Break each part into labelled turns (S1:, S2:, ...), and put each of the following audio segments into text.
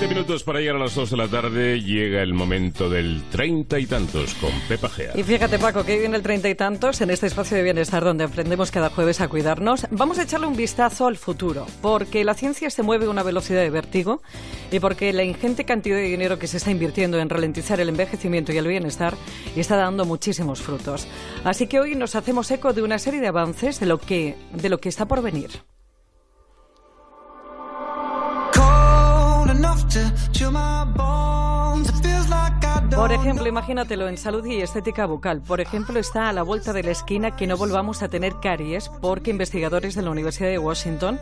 S1: 20 minutos para llegar a las 2 de la tarde. Llega el momento del treinta y tantos con Pepa Gea.
S2: Y fíjate, Paco, que viene el treinta y tantos en este espacio de bienestar donde aprendemos cada jueves a cuidarnos. Vamos a echarle un vistazo al futuro, porque la ciencia se mueve a una velocidad de vértigo y porque la ingente cantidad de dinero que se está invirtiendo en ralentizar el envejecimiento y el bienestar está dando muchísimos frutos. Así que hoy nos hacemos eco de una serie de avances de lo que, de lo que está por venir. To my boy. Por ejemplo, imagínatelo en salud y estética bucal. Por ejemplo, está a la vuelta de la esquina que no volvamos a tener caries porque investigadores de la Universidad de Washington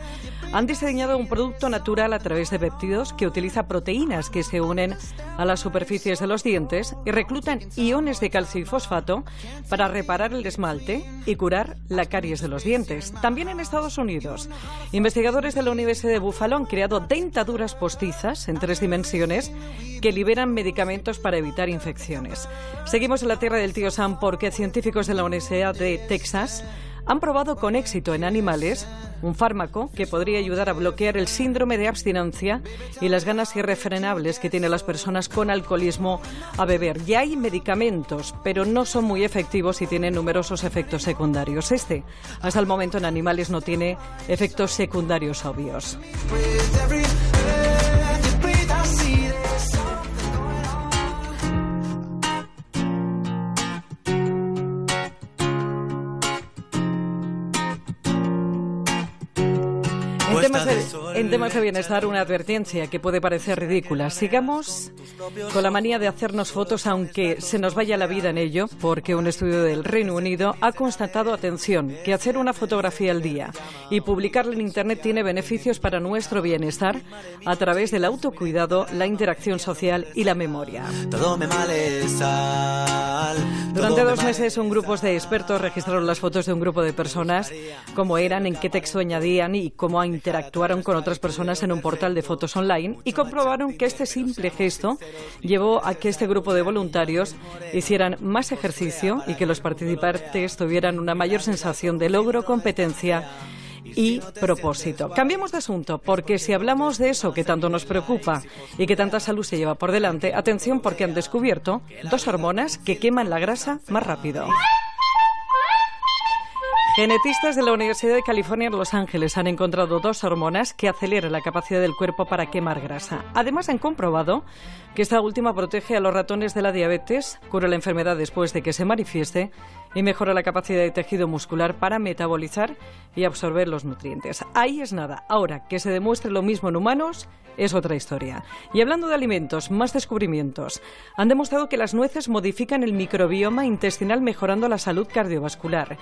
S2: han diseñado un producto natural a través de péptidos que utiliza proteínas que se unen a las superficies de los dientes y reclutan iones de calcio y fosfato para reparar el esmalte y curar la caries de los dientes. También en Estados Unidos, investigadores de la Universidad de Buffalo han creado dentaduras postizas en tres dimensiones que liberan medicamentos para evitar infecciones. Seguimos en la tierra del tío Sam porque científicos de la Universidad de Texas han probado con éxito en animales un fármaco que podría ayudar a bloquear el síndrome de abstinencia y las ganas irrefrenables que tienen las personas con alcoholismo a beber. Ya hay medicamentos, pero no son muy efectivos y tienen numerosos efectos secundarios. Este, hasta el momento en animales, no tiene efectos secundarios obvios. En temas de bienestar, una advertencia que puede parecer ridícula. Sigamos con la manía de hacernos fotos, aunque se nos vaya la vida en ello, porque un estudio del Reino Unido ha constatado, atención, que hacer una fotografía al día y publicarla en Internet tiene beneficios para nuestro bienestar a través del autocuidado, la interacción social y la memoria. Durante dos meses, un grupo de expertos registraron las fotos de un grupo de personas, cómo eran, en qué texto añadían y cómo interactuaron con otras personas en un portal de fotos online y comprobaron que este simple gesto llevó a que este grupo de voluntarios hicieran más ejercicio y que los participantes tuvieran una mayor sensación de logro, competencia y propósito. Cambiemos de asunto, porque si hablamos de eso que tanto nos preocupa y que tanta salud se lleva por delante, atención porque han descubierto dos hormonas que queman la grasa más rápido. Genetistas de la Universidad de California en Los Ángeles han encontrado dos hormonas que aceleran la capacidad del cuerpo para quemar grasa. Además, han comprobado que esta última protege a los ratones de la diabetes, cura la enfermedad después de que se manifieste y mejora la capacidad de tejido muscular para metabolizar y absorber los nutrientes. Ahí es nada. Ahora, que se demuestre lo mismo en humanos es otra historia. Y hablando de alimentos, más descubrimientos. Han demostrado que las nueces modifican el microbioma intestinal mejorando la salud cardiovascular.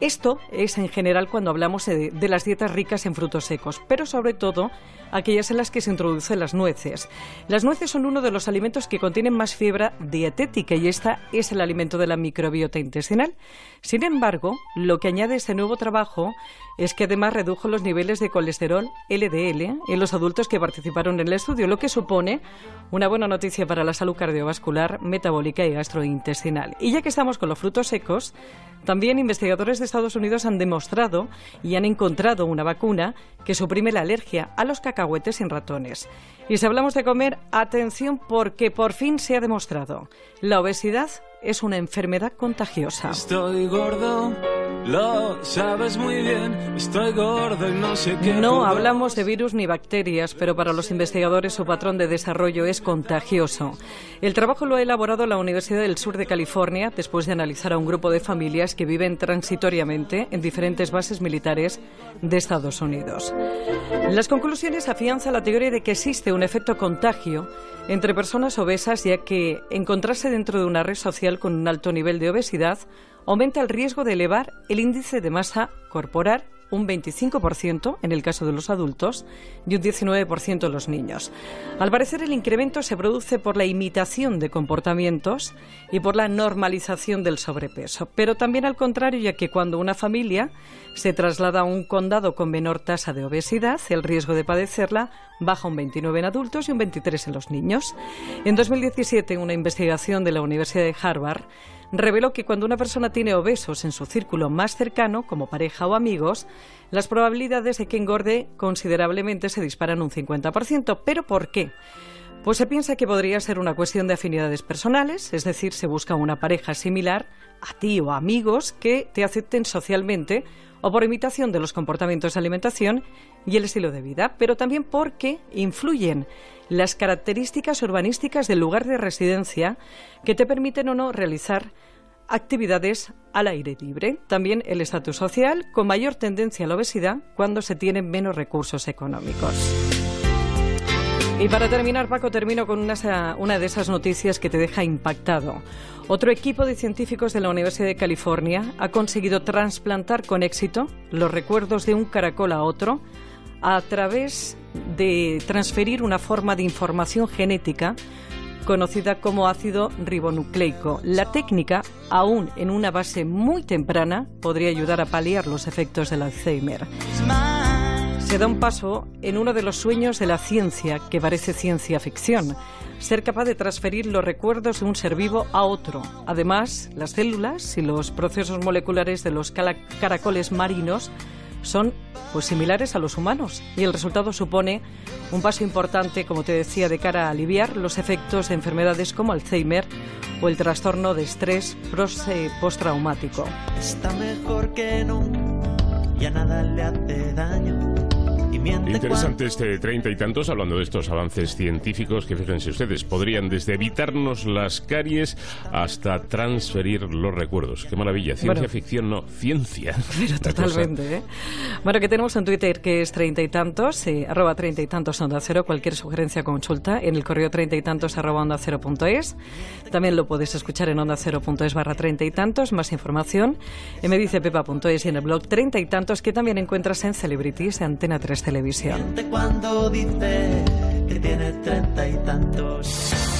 S2: Esto es en general cuando hablamos de, de las dietas ricas en frutos secos, pero sobre todo aquellas en las que se introducen las nueces. Las nueces son uno de los alimentos que contienen más fibra dietética y esta es el alimento de la microbiota intestinal. Sin embargo, lo que añade este nuevo trabajo es que además redujo los niveles de colesterol LDL en los adultos que participaron en el estudio, lo que supone una buena noticia para la salud cardiovascular, metabólica y gastrointestinal. Y ya que estamos con los frutos secos, también investigadores de Estados Unidos han demostrado y han encontrado una vacuna que suprime la alergia a los cacahuetes en ratones. Y si hablamos de comer, atención porque por fin se ha demostrado, la obesidad es una enfermedad contagiosa.
S3: Estoy gordo, lo sabes muy bien, estoy gordo y no sé qué.
S2: No hablamos de virus ni bacterias, pero para los investigadores su patrón de desarrollo es contagioso. El trabajo lo ha elaborado la Universidad del Sur de California después de analizar a un grupo de familias que viven transitoriamente en diferentes bases militares de Estados Unidos. Las conclusiones afianzan la teoría de que existe un efecto contagio entre personas obesas, ya que encontrarse dentro de una red social con un alto nivel de obesidad aumenta el riesgo de elevar el índice de masa corporal un 25% en el caso de los adultos y un 19% en los niños. Al parecer, el incremento se produce por la imitación de comportamientos y por la normalización del sobrepeso, pero también al contrario, ya que cuando una familia se traslada a un condado con menor tasa de obesidad, el riesgo de padecerla baja un 29 en adultos y un 23 en los niños. En 2017, una investigación de la Universidad de Harvard reveló que cuando una persona tiene obesos en su círculo más cercano, como pareja o amigos, las probabilidades de que engorde considerablemente se disparan un 50%. ¿Pero por qué? Pues se piensa que podría ser una cuestión de afinidades personales, es decir, se busca una pareja similar a ti o a amigos que te acepten socialmente o por imitación de los comportamientos de alimentación y el estilo de vida, pero también porque influyen las características urbanísticas del lugar de residencia que te permiten o no realizar actividades al aire libre. También el estatus social, con mayor tendencia a la obesidad cuando se tienen menos recursos económicos. Y para terminar, Paco, termino con una, una, de esas noticias que te deja impactado. Otro equipo de científicos de la Universidad de California ha conseguido trasplantar con éxito los recuerdos de un caracol a otro a través de transferir una forma de información genética conocida como ácido ribonucleico. La técnica, aún en una base muy temprana, podría ayudar a paliar los efectos del Alzheimer se da un paso en uno de los sueños de la ciencia, que parece ciencia ficción, ser capaz de transferir los recuerdos de un ser vivo a otro. Además, las células y los procesos moleculares de los caracoles marinos son pues similares a los humanos y el resultado supone un paso importante, como te decía, de cara a aliviar los efectos de enfermedades como Alzheimer o el trastorno de estrés postraumático.
S4: Está mejor que nada le hace daño
S1: Interesante este treinta y tantos, hablando de estos avances científicos que, fíjense ustedes, podrían desde evitarnos las caries hasta transferir los recuerdos. Qué maravilla. Ciencia ficción, no, ciencia.
S2: Pero totalmente, ¿eh? Bueno, que tenemos en Twitter que es treinta y tantos, eh, arroba treinta y tantos onda cero, cualquier sugerencia, consulta, en el correo treinta y tantos arroba onda cero punto es. También lo puedes escuchar en onda cero punto es barra treinta y tantos, más información en medicepepa.es y en el blog treinta y tantos que también encuentras en Celebrities, Antena 3 televisión.
S4: Cuando dice que tiene treinta y tantos.